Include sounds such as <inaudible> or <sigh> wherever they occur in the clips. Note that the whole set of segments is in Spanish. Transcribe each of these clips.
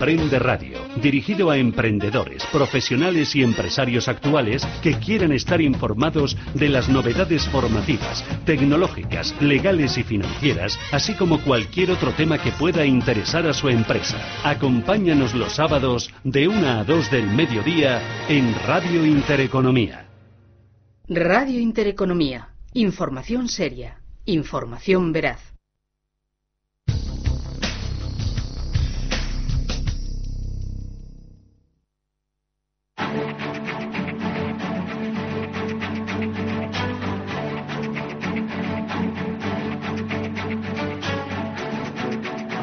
Prende Radio, dirigido a emprendedores, profesionales y empresarios actuales que quieran estar informados de las novedades formativas, tecnológicas, legales y financieras, así como cualquier otro tema que pueda interesar a su empresa. Acompáñanos los sábados de 1 a 2 del mediodía en Radio Intereconomía. Radio Intereconomía, información seria, información veraz.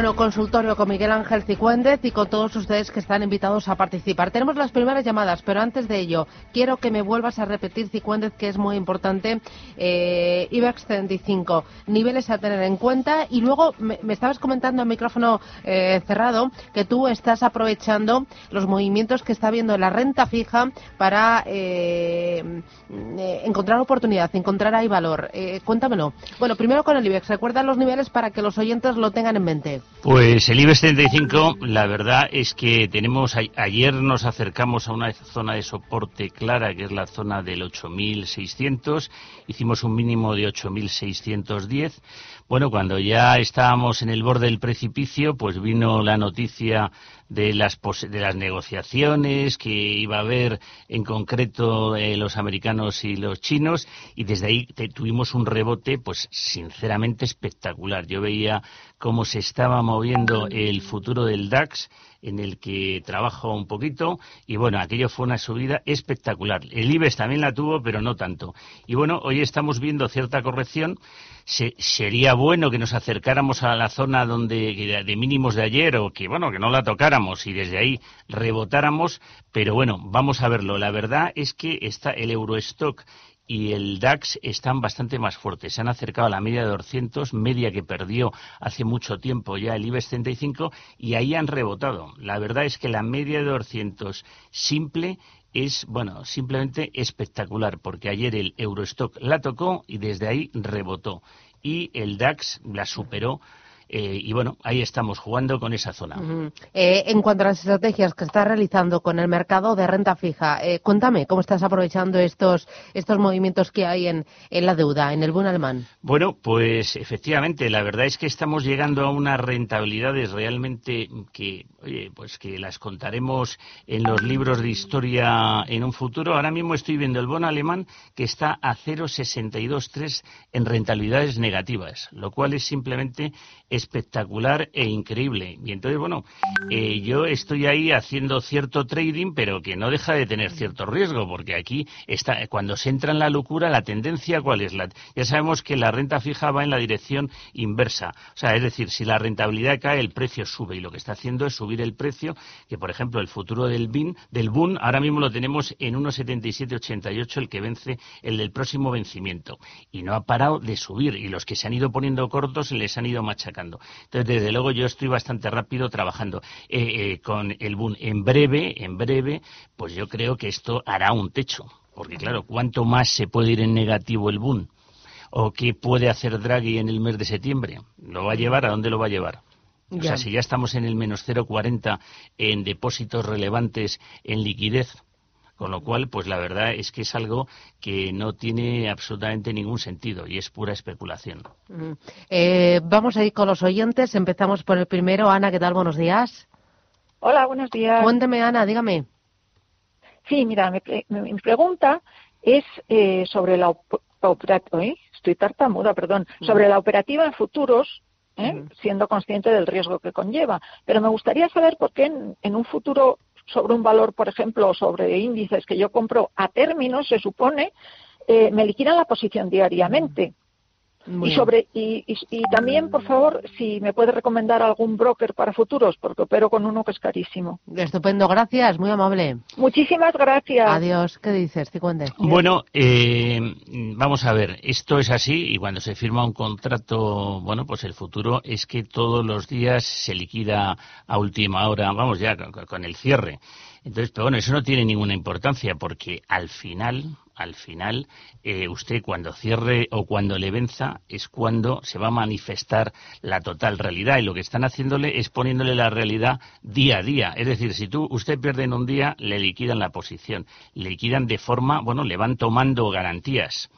Bueno, consultorio con Miguel Ángel Cicuéndez y con todos ustedes que están invitados a participar. Tenemos las primeras llamadas, pero antes de ello, quiero que me vuelvas a repetir, Cicuéndez, que es muy importante, eh, IBEX 35, niveles a tener en cuenta. Y luego me, estabas comentando a micrófono eh, cerrado que tú estás aprovechando los movimientos que está habiendo en la renta fija para eh, eh encontrar oportunidad, encontrar ahí valor. Cuéntamelo. Bueno, primero con el IBEX. Recuerda los niveles para que los oyentes lo tengan en mente. Pues el IBEX 35, la verdad es que tenemos, ayer nos acercamos a una zona de soporte clara, que es la zona del 8.600, hicimos un mínimo de 8.610. Bueno, cuando ya estábamos en el borde del precipicio, pues vino la noticia de las, de las negociaciones que iba a haber en concreto eh, los americanos y los chinos y desde ahí tuvimos un rebote pues sinceramente espectacular. Yo veía cómo se estaba moviendo el futuro del DAX en el que trabajo un poquito y bueno, aquello fue una subida espectacular. El IBEX también la tuvo, pero no tanto. Y bueno, hoy estamos viendo cierta corrección sería bueno que nos acercáramos a la zona donde de mínimos de ayer o que bueno que no la tocáramos y desde ahí rebotáramos pero bueno vamos a verlo la verdad es que está el Eurostock y el DAX están bastante más fuertes. Se han acercado a la media de 200, media que perdió hace mucho tiempo ya el IBEX 35 y ahí han rebotado. La verdad es que la media de 200 simple es, bueno, simplemente espectacular, porque ayer el Eurostock la tocó y desde ahí rebotó. Y el DAX la superó eh, y bueno, ahí estamos jugando con esa zona. Eh, en cuanto a las estrategias que estás realizando con el mercado de renta fija, eh, cuéntame cómo estás aprovechando estos, estos movimientos que hay en, en la deuda, en el boom alemán. Bueno, pues efectivamente, la verdad es que estamos llegando a unas rentabilidades realmente que, oye, pues que las contaremos en los libros de historia en un futuro. Ahora mismo estoy viendo el bono alemán que está a 0,623 en rentabilidades negativas, lo cual es simplemente espectacular e increíble. Y entonces, bueno, eh, yo estoy ahí haciendo cierto trading, pero que no deja de tener cierto riesgo, porque aquí está, cuando se entra en la locura, la tendencia, ¿cuál es? La, ya sabemos que la renta fija va en la dirección inversa. O sea, es decir, si la rentabilidad cae, el precio sube. Y lo que está haciendo es subir el precio, que por ejemplo, el futuro del BIN, del BUN, ahora mismo lo tenemos en 1,7788, el que vence, el del próximo vencimiento. Y no ha parado de subir. Y los que se han ido poniendo cortos les han ido machacando. Entonces, desde luego, yo estoy bastante rápido trabajando eh, eh, con el boom. En breve, en breve, pues yo creo que esto hará un techo. Porque, claro, ¿cuánto más se puede ir en negativo el boom? ¿O qué puede hacer Draghi en el mes de septiembre? ¿Lo va a llevar? ¿A dónde lo va a llevar? O sea, si ya estamos en el menos 0,40 en depósitos relevantes en liquidez, con lo cual, pues la verdad es que es algo que no tiene absolutamente ningún sentido y es pura especulación. Eh, vamos a ir con los oyentes. Empezamos por el primero. Ana, ¿qué tal? Buenos días. Hola, buenos días. Cuénteme, Ana, dígame. Sí, mira, mi, pregunta es eh, sobre la operativa, estoy tartamuda, perdón, sobre la operativa en futuros, ¿eh? siendo consciente del riesgo que conlleva. Pero me gustaría saber por qué en un futuro sobre un valor, por ejemplo, sobre índices que yo compro a términos, se supone, eh, me liquidan la posición diariamente. Y sobre y, y, también, por favor, si me puede recomendar algún broker para futuros, porque opero con uno que es carísimo. Estupendo, gracias, muy amable. Muchísimas gracias. Adiós, ¿qué dices, Bueno, eh, vamos a ver, esto es así y cuando se firma un contrato, bueno, pues el futuro es que todos los días se liquida a última hora, vamos ya con el cierre. Entonces, pero bueno, eso no tiene ninguna importancia porque al final, al final, eh, usted cuando cierre o cuando le venza es cuando se va a manifestar la total realidad y lo que están haciéndole es poniéndole la realidad día a día. Es decir, si tú usted pierde en un día, le liquidan la posición, le liquidan de forma, bueno, le van tomando garantías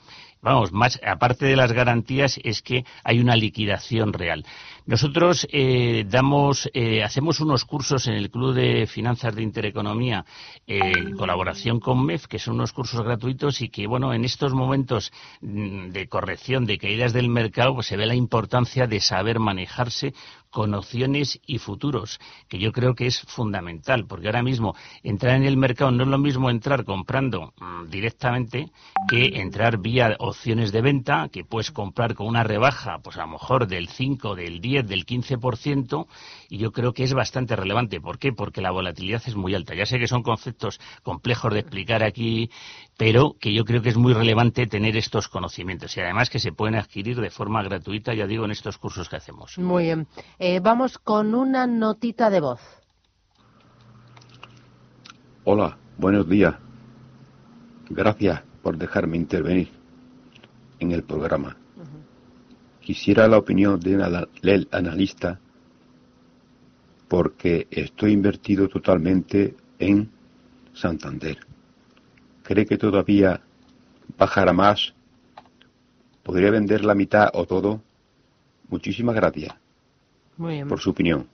vamos, más aparte de las garantías es que hay una liquidación real. Nosotros eh, damos, eh, hacemos unos cursos en el Club de Finanzas de Intereconomía en colaboración con MEF, que son unos cursos gratuitos y que, bueno, en estos momentos mm, de corrección, de caídas del mercado, pues se ve la importancia de saber manejarse con opciones y futuros, que yo creo que es fundamental, porque ahora mismo entrar en el mercado no es lo mismo entrar comprando mm, directamente que entrar vía opciones de venta, que puedes comprar con una rebaja, pues a lo mejor del 5, del 10, del 15%, y yo creo que es bastante relevante. ¿Por qué? Porque la volatilidad es muy alta. Ya sé que son conceptos complejos de explicar aquí, pero que yo creo que es muy relevante tener estos conocimientos y además que se pueden adquirir de forma gratuita, ya digo, en estos cursos que hacemos. Muy bien. Eh, vamos con una notita de voz. Hola, buenos días. Gracias por dejarme intervenir en el programa. Quisiera la opinión del analista porque estoy invertido totalmente en Santander. ¿Cree que todavía bajará más? ¿Podría vender la mitad o todo? Muchísimas gracias por su opinión.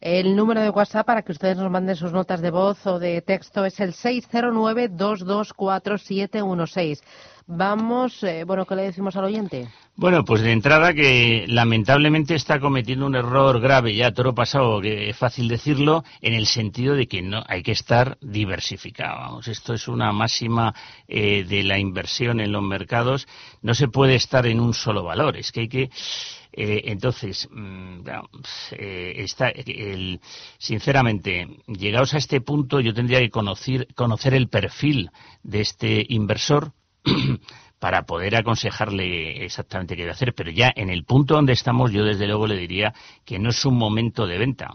El número de WhatsApp para que ustedes nos manden sus notas de voz o de texto es el 609-224-716. Vamos, eh, bueno, ¿qué le decimos al oyente? Bueno, pues de entrada que lamentablemente está cometiendo un error grave, ya todo pasado, que es fácil decirlo, en el sentido de que no hay que estar diversificado. Vamos, esto es una máxima eh, de la inversión en los mercados. No se puede estar en un solo valor, es que hay que eh, entonces, mm, eh, está, el, sinceramente, llegados a este punto, yo tendría que conocer, conocer el perfil de este inversor <clears throat> para poder aconsejarle exactamente qué debe hacer. Pero ya en el punto donde estamos, yo desde luego le diría que no es un momento de venta.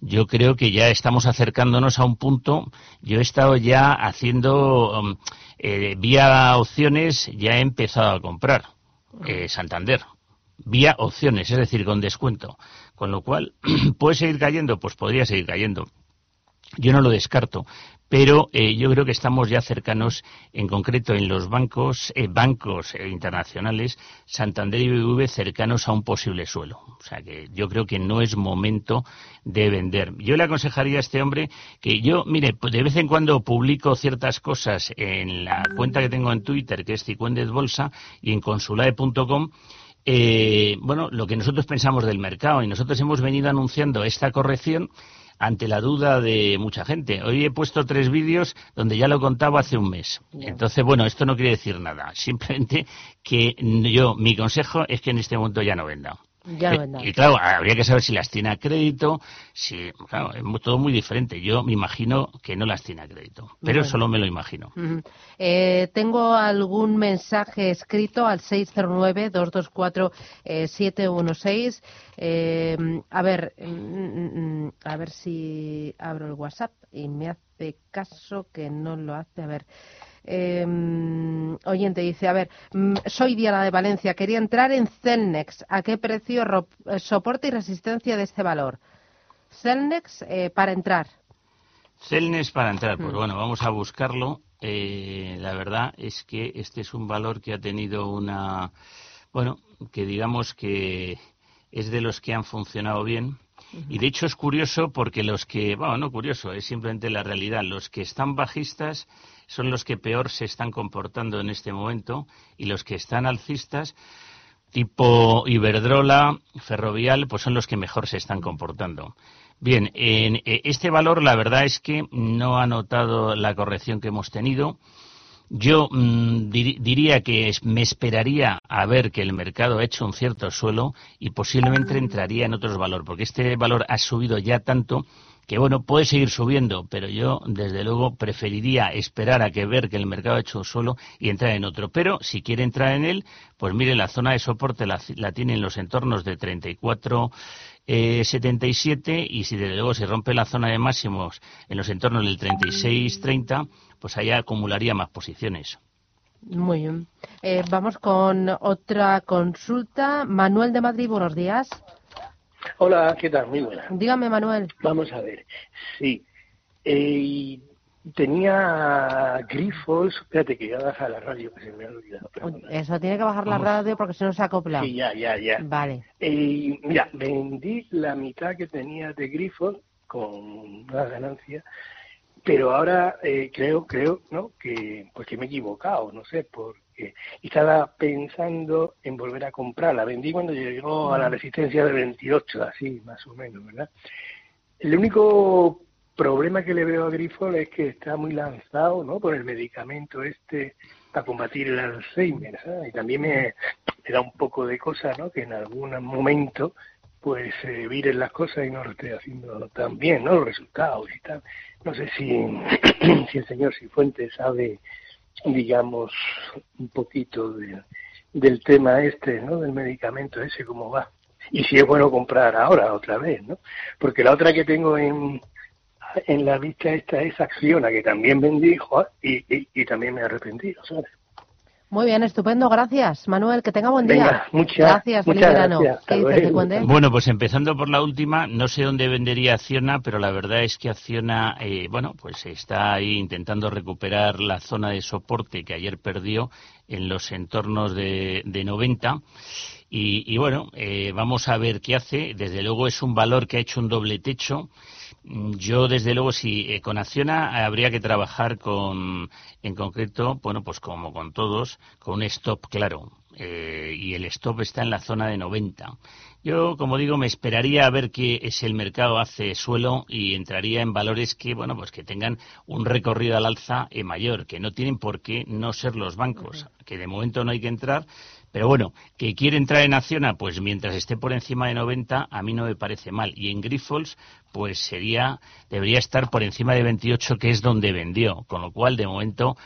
Yo creo que ya estamos acercándonos a un punto. Yo he estado ya haciendo um, eh, vía opciones, ya he empezado a comprar Santander vía opciones, es decir, con descuento. Con lo cual, <clears throat> ¿puede seguir cayendo? Pues podría seguir cayendo. Yo no lo descarto, pero eh, yo creo que estamos ya cercanos, en concreto en los bancos, eh, bancos eh, internacionales, Santander y BBV cercanos a un posible suelo. O sea que yo creo que no es momento de vender. Yo le aconsejaría a este hombre que yo, mire, pues de vez en cuando publico ciertas cosas en la cuenta que tengo en Twitter, que es Cicuendez Bolsa, y en consulae.com, eh, bueno, lo que nosotros pensamos del mercado y nosotros hemos venido anunciando esta corrección ante la duda de mucha gente. Hoy he puesto tres vídeos donde ya lo contaba hace un mes. Entonces, bueno, esto no quiere decir nada. <laughs> Simplemente que yo, mi consejo es que en este momento ya no venda. Eh, y claro, habría que saber si las tiene a crédito, si, claro, es todo muy diferente. Yo me imagino que no las tiene a crédito, pero solo me lo imagino. eh, tengo algún mensaje escrito al 609-224-716. Eh, a ver, mm, mm, mm, a ver si abro el WhatsApp y me hace caso que no lo hace. A ver. Eh, oyente dice, a ver, mm, soy Diana de Valencia, quería entrar en Celnex. ¿A qué precio eh, soporte y resistencia de este valor? Celnex eh, para entrar. Celnex para entrar, pues mm. bueno, vamos a buscarlo. Eh, la verdad es que este es un valor que ha tenido una, bueno, que digamos que es de los que han funcionado bien. Y de hecho es curioso porque los que, bueno, no curioso, es simplemente la realidad. Los que están bajistas son los que peor se están comportando en este momento y los que están alcistas tipo Iberdrola, Ferrovial, pues son los que mejor se están comportando. Bien, en eh, este valor la verdad es que no ha notado la corrección que hemos tenido. Yo mm, diría que me esperaría a ver que el mercado ha hecho un cierto suelo y posiblemente entraría en otros valores, porque este valor ha subido ya tanto que bueno, puede seguir subiendo, pero yo desde luego preferiría esperar a que ver que el mercado ha hecho suelo y entrar en otro. Pero si quiere entrar en él, pues mire, la zona de soporte la, la tiene en los entornos de 34 eh, 77 y si desde luego se rompe la zona de máximos en los entornos del 36-30, pues allá acumularía más posiciones. Muy bien. Eh, vamos con otra consulta. Manuel de Madrid, buenos días. Hola, ¿qué tal? Muy buena. Dígame, Manuel. Vamos a ver. Sí. Eh, tenía grifos. Espérate, que ya baja la radio, que se me ha olvidado. Eso, tiene que bajar la radio porque si no se acopla. Sí, ya, ya, ya. Vale. Eh, mira, vendí la mitad que tenía de grifos con una ganancia pero ahora eh, creo creo no que pues que me he equivocado no sé porque estaba pensando en volver a comprarla vendí cuando llegó a la resistencia de 28 así más o menos verdad el único problema que le veo a Grifol es que está muy lanzado no por el medicamento este para combatir el Alzheimer y también me, da un poco de cosa no que en algún momento pues viren las cosas y no lo esté haciendo tan bien, ¿no? Los resultados y tal. No sé si, <clears throat> si el señor Cifuentes sabe, digamos, un poquito del tema este, ¿no? Del medicamento ese, cómo va. Y si es bueno comprar ahora, otra vez, ¿no? Porque la otra que tengo en, en la vista esta es Acciona, que también vendí y, y, y también me he arrepentido, ¿sabes? Muy bien, estupendo, gracias. Manuel, que tenga buen día. muchas, gracias, feliz verano. Bueno, pues empezando por la última, no sé dónde vendería Acciona, pero la verdad es que Acciona, eh, bueno, pues está ahí intentando recuperar la zona de soporte que ayer perdió en los entornos de, de 90. Y, bueno, eh, vamos a ver qué hace. Desde luego es un valor que ha hecho un doble techo yo, desde luego, si eh, con Acciona habría que trabajar con, en concreto, bueno, pues como con todos, con un stop claro. Eh, y el stop está en la zona de 90. Yo, como digo, me esperaría a ver qué es el mercado hace suelo y entraría en valores que, bueno, pues que tengan un recorrido al alza eh, mayor, que no tienen por qué no ser los bancos, que de momento no hay que entrar, pero bueno, que quiere entrar en Acciona, pues mientras esté por encima de 90, a mí no me parece mal. Y en Grifols, pues sería, debería estar por encima de 28, que es donde vendió. Con lo cual, de momento,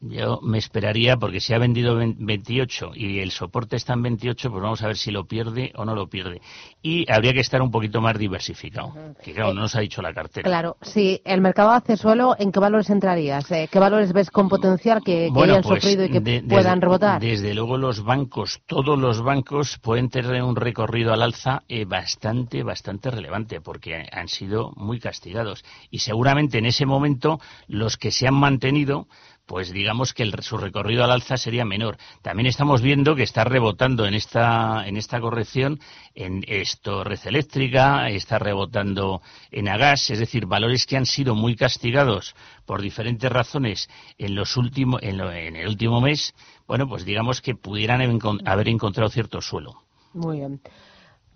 yo me esperaría, porque si ha vendido 28 y el soporte está en 28, pues vamos a ver si lo pierde o no lo pierde. Y habría que estar un poquito más diversificado, que claro, no nos ha dicho la cartera. Claro, si el mercado hace suelo, ¿en qué valores entrarías? Eh, ¿Qué valores ves con potencial que, hayan pues, sufrido y que puedan rebotar? Desde luego los bancos, todos los bancos pueden tener un recorrido al alza eh, bastante, bastante relevante, porque han sido muy castigados. Y seguramente en ese momento los que se han mantenido pues digamos que su recorrido al alza sería menor. También estamos viendo que está rebotando en esta, en esta corrección en esto red eléctrica, está rebotando en agas, es decir, valores que han sido muy castigados por diferentes razones en los últimos, en, en el último mes, bueno, pues digamos que pudieran haber encontrado cierto suelo. Muy bien.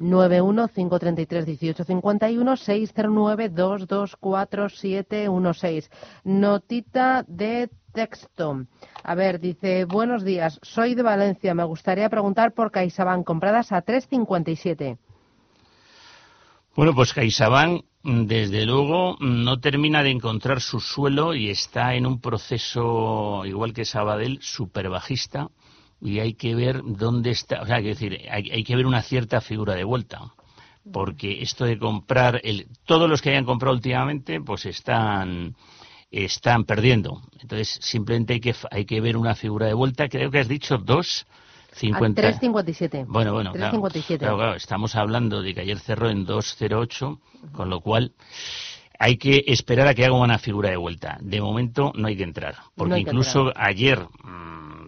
915331851 Notita de texto. A ver, dice, buenos días, soy de Valencia, me gustaría preguntar por CaixaBank, compradas a 3,57. Bueno, pues CaixaBank, desde luego, no termina de encontrar su suelo y está en un proceso, igual que Sabadell, súper bajista y hay que ver dónde está, o sea, hay que decir, hay, que ver una cierta figura de vuelta, porque esto de comprar, el, todos los que hayan comprado últimamente, pues están están perdiendo. Entonces, simplemente hay que, hay que ver una figura de vuelta. Creo que has dicho dos. 50... 3.57. Bueno, bueno, claro, claro, estamos hablando de que ayer cerró en 2.08, con lo cual hay que esperar a que haga una figura de vuelta. De momento no hay que entrar, porque incluso ayer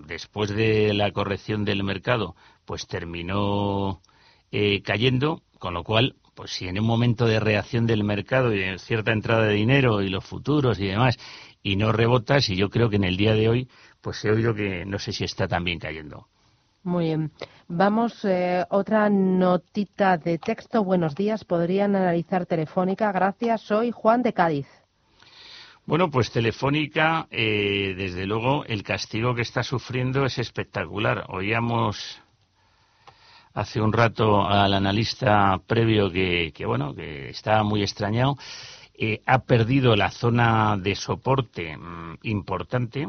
después de la corrección del mercado, pues terminó eh, cayendo, con lo cual, pues si en un momento de reacción del mercado y de cierta entrada de dinero y los futuros y demás, y no rebotas, y yo creo que en el día de hoy, pues he oído que no sé si está también cayendo. Muy bien. Vamos, eh, otra notita de texto. Buenos días. ¿Podrían analizar Telefónica? Gracias. Soy Juan de Cádiz. Bueno, pues Telefónica, eh, desde luego, el castigo que está sufriendo es espectacular. Oíamos hace un rato al analista previo que, bueno, que estaba muy extrañado. Eh, ha perdido la zona de soporte mm, importante,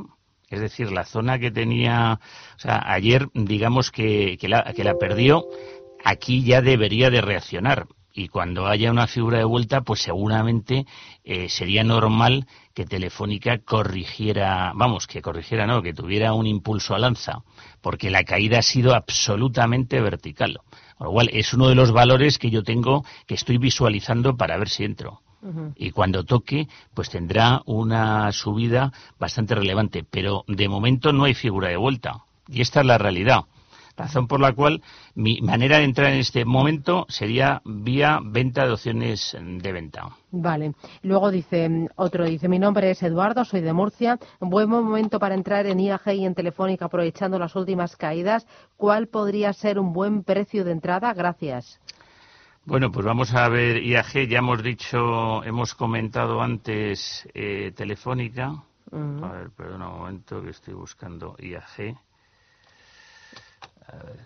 es decir, la zona que tenía, o sea, ayer digamos que, que, la, que la perdió, aquí ya debería de reaccionar y cuando haya una figura de vuelta, pues seguramente eh, sería normal que Telefónica corrigiera, vamos, que corrigiera, no, que tuviera un impulso al alza, porque la caída ha sido absolutamente vertical. Con lo cual, es uno de los valores que yo tengo, que estoy visualizando para ver si entro. Y cuando toque, pues tendrá una subida bastante relevante. Pero de momento no hay figura de vuelta. Y esta es la realidad. Razón por la cual mi manera de entrar en este momento sería vía venta de opciones de venta. Vale. Luego dice otro, dice, mi nombre es Eduardo, soy de Murcia. Buen momento para entrar en IAG y en Telefónica aprovechando las últimas caídas. ¿Cuál podría ser un buen precio de entrada? Gracias. Bueno, pues vamos a ver IAG. Ya hemos dicho, hemos comentado antes eh, Telefónica. A ver, perdón un momento que estoy buscando IAG. A ver.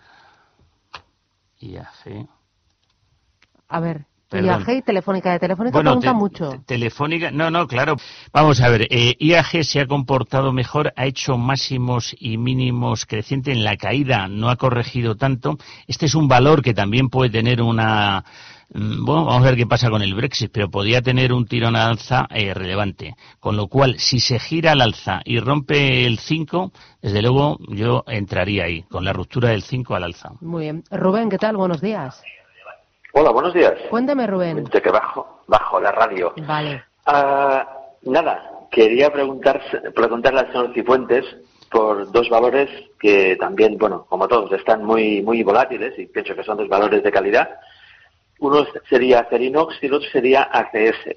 IAG. A ver. IAG y Telefónica. De Telefónica pregunta mucho. Telefónica, no, no, claro. Vamos a ver, eh, IAG se ha comportado mejor, ha hecho máximos y mínimos crecientes en la caída, no ha corregido tanto. Este es un valor que también puede tener una bueno, vamos a ver qué pasa con el Brexit, pero podría tener un tirón al alza eh, relevante. Con lo cual, si se gira al alza y rompe el 5, desde luego yo entraría ahí, con la ruptura del 5 al alza. Muy bien. Rubén, ¿qué tal? Buenos días. Hola, buenos días. Cuéntame, Rubén. De que bajo, bajo la radio. Vale. Ah, nada, quería preguntar, preguntarle al señor Cifuentes por dos valores que también, bueno, como todos, están muy, muy volátiles y pienso que son dos valores de calidad uno sería Acerinox y el otro sería ACS,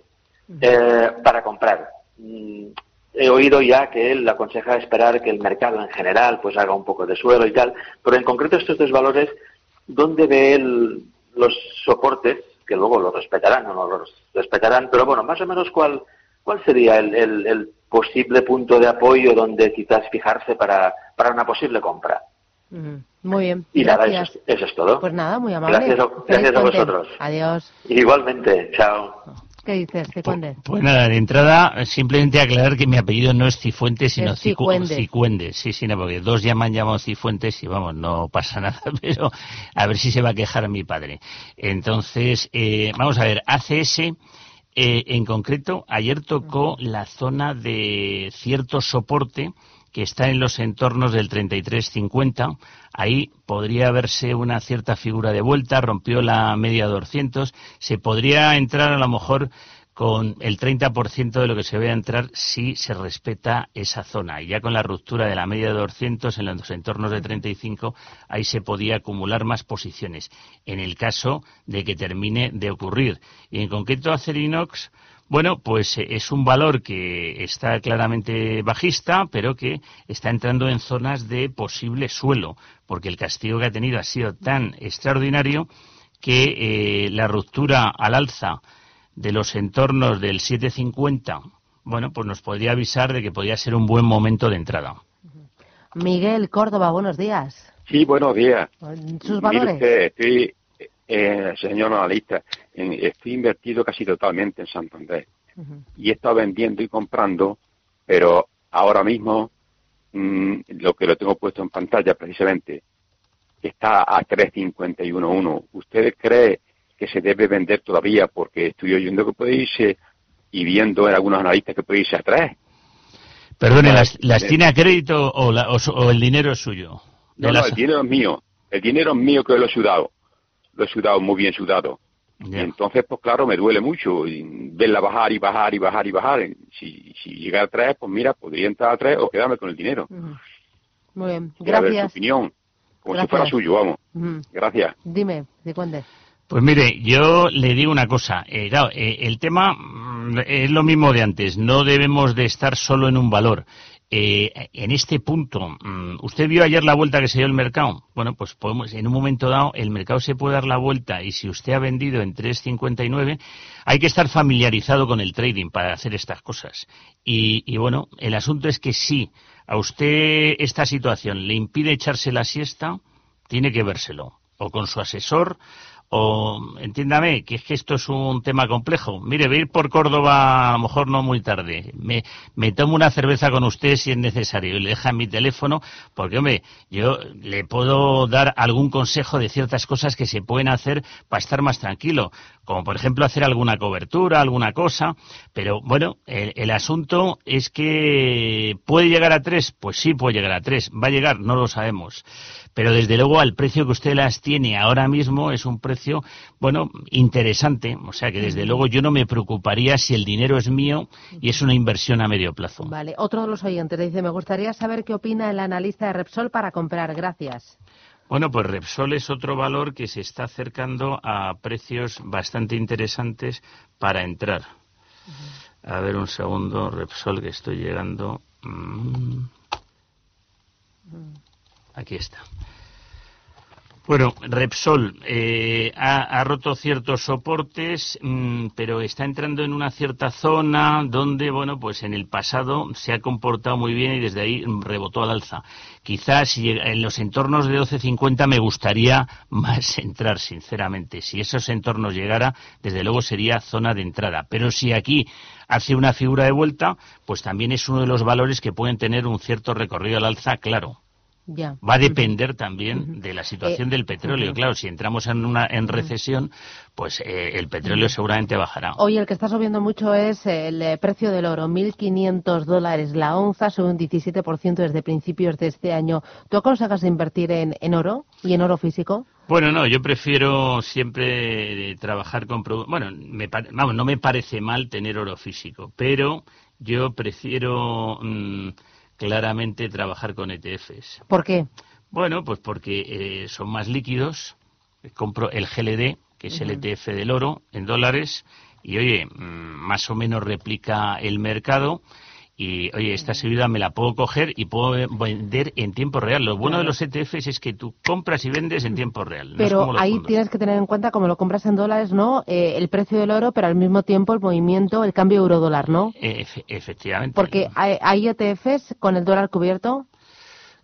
eh, para comprar. Mm, he oído ya que él aconseja esperar que el mercado en general pues haga un poco de suelo y tal, pero en concreto estos dos valores, ¿dónde ve él los soportes? Que luego los respetarán o no los respetarán, pero bueno, más o menos cuál, cuál sería el, posible punto de apoyo donde quizás fijarse para, para una posible compra. Muy bien. Y nada, eso, es todo. Pues nada, muy amable. Gracias, a, vosotros. Adiós. Igualmente, chao. ¿Qué dices, Cicuende? Pues, pues, nada, de entrada, simplemente aclarar que mi apellido no es Cifuentes, sino Cicuende. Sí, sí, no, porque dos llaman llamado Cifuentes y vamos, no pasa <laughs> nada, pero a ver si se va a quejar mi padre. Entonces, eh, vamos a ver, ACS, eh, en concreto, ayer tocó la zona de cierto soporte que está en los entornos del 33.50. Ahí podría verse una cierta figura de vuelta, rompió la media de 200. Se podría entrar a lo mejor con el 30% de lo que se ve a entrar si se respeta esa zona. Y ya con la ruptura de la media de 200 en los entornos de 35, ahí se podía acumular más posiciones, en el caso de que termine de ocurrir. Y en concreto Acerinox, bueno, pues eh, es un valor que está claramente bajista, pero que está entrando en zonas de posible suelo, porque el castigo que ha tenido ha sido tan extraordinario que eh, la ruptura al alza de los entornos del 750, bueno, pues nos podría avisar de que podría ser un buen momento de entrada. Miguel Córdoba, buenos días. Sí, buenos días. ¿Sus valores? estoy eh, señor analista, estoy invertido casi totalmente en Santander. Y he estado vendiendo y comprando, pero ahora mismo mm, lo que lo tengo puesto en pantalla precisamente está a 351.1. ¿Usted cree que se debe vender todavía? Porque estoy oyendo que puede irse y viendo en algunos analistas que puede irse a 3. Perdone, ¿las, tiene a crédito o, el dinero es suyo? No, no, el dinero es mío. El dinero es mío que lo he sudado lo he sudado muy bien sudado. Y entonces, pues claro, me duele mucho verla bajar y bajar y bajar y bajar. Si, si llega a tres, pues mira, podría entrar a tres o quedarme con el dinero. Muy bien, gracias. Su opinión, como si fuera suyo, vamos. Gracias. Dime, ¿de cuándo? Pues mire, yo le digo una cosa. Eh, claro, eh, el tema mm, es lo mismo de antes. No debemos de estar solo en un valor. Eh, en este punto, mm, ¿usted vio ayer la vuelta que se dio el mercado? Bueno, pues podemos, en un momento dado, el mercado se puede dar la vuelta y si usted ha vendido en 3.59, hay que estar familiarizado con el trading para hacer estas cosas. Y, y bueno, el asunto es que si a usted esta situación le impide echarse la siesta, tiene que vérselo o con su asesor o entiéndame que es que esto es un tema complejo. Mire, voy a ir por Córdoba a lo mejor no muy tarde. Me, me tomo una cerveza con usted si es necesario y le deja mi teléfono porque, hombre, yo le puedo dar algún consejo de ciertas cosas que se pueden hacer para estar más tranquilo, como por ejemplo hacer alguna cobertura, alguna cosa, pero bueno, el, el asunto es que puede llegar a tres, pues sí puede llegar a tres, va a llegar, no lo sabemos pero desde luego al precio que usted las tiene ahora mismo es un precio, bueno, interesante. O sea que desde luego yo no me preocuparía si el dinero es mío y es una inversión a medio plazo. Vale, otro de los oyentes dice, me gustaría saber qué opina el analista de Repsol para comprar. Gracias. Bueno, pues Repsol es otro valor que se está acercando a precios bastante interesantes para entrar. A ver un segundo, Repsol, que estoy llegando. Mm. Aquí está. Bueno, Repsol eh, ha, roto ciertos soportes, mm, pero está entrando en una cierta zona donde, bueno, pues en el pasado se ha comportado muy bien y desde ahí rebotó al alza. Quizás en los entornos de 12.50 me gustaría más entrar, sinceramente. Si esos entornos llegara, desde luego sería zona de entrada. Pero si aquí hace una figura de vuelta, pues también es uno de los valores que pueden tener un cierto recorrido al alza, claro. Va a depender también de la situación eh, del petróleo. Claro, si entramos en una en recesión, pues eh, el petróleo seguramente bajará. Hoy el que está subiendo mucho es el eh, precio del oro, 1.500 dólares la onza, sube un 17% desde principios de este año. ¿Tú aconsejas invertir en, en oro y en oro físico? Bueno, no, yo prefiero siempre trabajar con... Bueno, me, vamos, no me parece mal tener oro físico, pero yo prefiero... Mm, claramente trabajar con ETFs. ¿Por qué? Bueno, pues porque eh, son más líquidos. Compro el GLD, que es el ETF del oro, en dólares, y oye, mm, más o menos replica el mercado y oye, esta subida me la puedo coger y puedo vender en tiempo real. Lo bueno de los ETFs es que tú compras y vendes en tiempo real. Pero ahí tienes que tener en cuenta, como lo compras en dólares, ¿no? Eh, el precio del oro, pero al mismo tiempo el movimiento, el cambio euro-dólar, ¿no? efectivamente. Porque hay, hay ETFs con el dólar cubierto.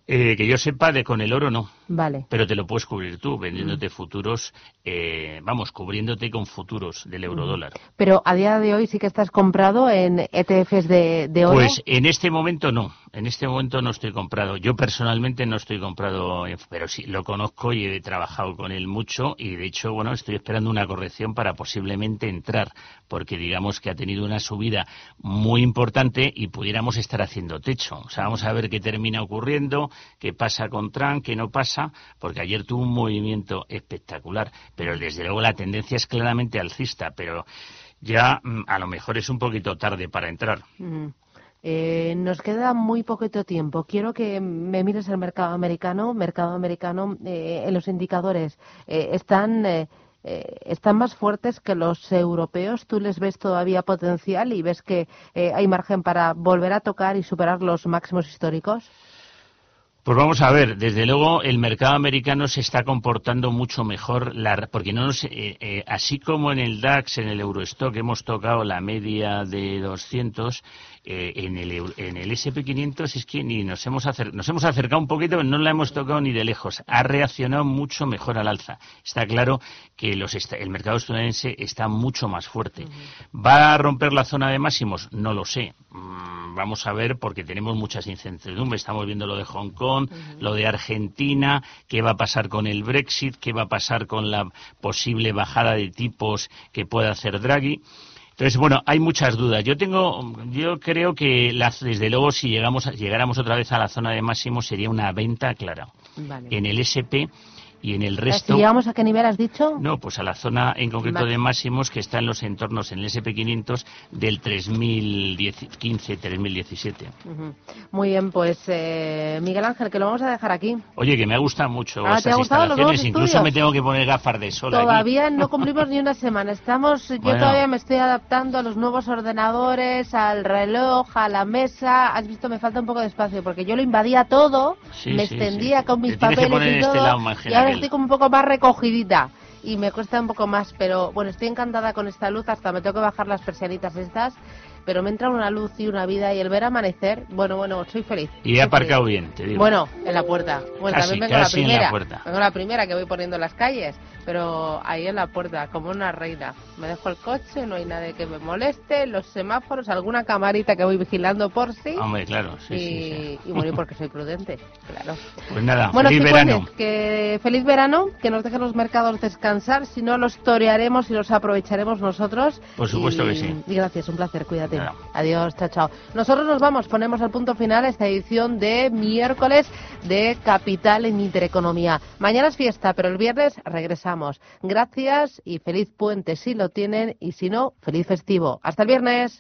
Eh, que yo sepa, de con el oro no. Vale. Pero te lo puedes cubrir tú, vendiéndote futuros, eh, vamos, cubriéndote con futuros del eurodólar. Pero a día de hoy sí que estás comprado en ETFs de, de oro. Pues en este momento no. En este momento no estoy comprado. Yo personalmente no estoy comprado, pero sí lo conozco y he trabajado con él mucho y de hecho, bueno, estoy esperando una corrección para posiblemente entrar, porque digamos que ha tenido una subida muy importante y pudiéramos estar haciendo techo. O sea, vamos a ver qué termina ocurriendo, qué pasa con Trump, qué no pasa porque ayer tuvo un movimiento espectacular, pero desde luego la tendencia es claramente alcista, pero ya mm, a lo mejor es un poquito tarde para entrar. Eh, nos queda muy poquito tiempo. Quiero que me mires el mercado americano. Mercado americano, eh, en los indicadores eh, están están más fuertes que los europeos. ¿Tú les ves todavía potencial y ves que hay margen para volver a tocar y superar los máximos históricos? Pues vamos a ver, desde luego el mercado americano se está comportando mucho mejor, porque no nos, eh, eh, así como en el DAX, en el Eurostock hemos tocado la media de 200, eh, en el, en el SP500 es que ni nos hemos, nos hemos acercado un poquito, pero no la hemos tocado ni de lejos. Ha reaccionado mucho mejor al alza. Está claro que los el mercado estadounidense está mucho más fuerte. ¿Va a romper la zona de máximos? No lo sé. Mm, vamos a ver porque tenemos muchas incertidumbres. Estamos viendo lo de Hong Kong, lo de Argentina, qué va a pasar con el Brexit, qué va a pasar con la posible bajada de tipos que pueda hacer Draghi. Entonces, bueno, hay muchas dudas. Yo tengo, yo creo que desde luego si llegamos, llegáramos otra vez a la zona de máximo sería una venta clara. En el SP y en el resto... ¿Llegamos a qué nivel has dicho? No, pues a la zona en concreto de máximos que está en los entornos en el SP500 del 3015-3017. Muy bien, pues eh, Miguel Ángel, que lo vamos a dejar aquí. Oye, que me ha gustado mucho ah, estas instalaciones, incluso me tengo que poner gafas de sol Todavía no <laughs> cumplimos ni una semana, estamos, yo todavía me estoy adaptando a los nuevos ordenadores, al reloj, a la mesa, has visto, me falta un poco de espacio, porque yo lo invadía todo, me extendía con mis papeles y este todo, y ahora estoy como un poco más recogidita y me cuesta un poco más, pero bueno, estoy encantada con esta luz, hasta me tengo que bajar las persianitas estas, pero me entra una luz y una vida y el ver amanecer, bueno, bueno, soy feliz. Y he aparcado bien, te digo. Bueno, en la puerta. Bueno, también vengo la primera. Vengo la primera que voy poniendo en las calles pero ahí en la puerta, como una reina. Me dejo el coche, no hay nadie que me moleste, los semáforos, alguna camarita que voy vigilando por sí. Hombre, claro, sí, y, sí, y bueno, porque <laughs> soy prudente, claro. Pues nada, feliz verano. Que, feliz verano, que nos dejen los mercados descansar, si no los torearemos y los aprovecharemos nosotros. Por supuesto que sí. Y gracias, un placer, cuídate. Adiós, chao, chao. Nosotros nos vamos, ponemos el punto final esta edición de miércoles de Capital en Intereconomía. Mañana es fiesta, pero el viernes regresamos. Gracias y feliz puente si lo tienen y si no, feliz festivo. Hasta el viernes.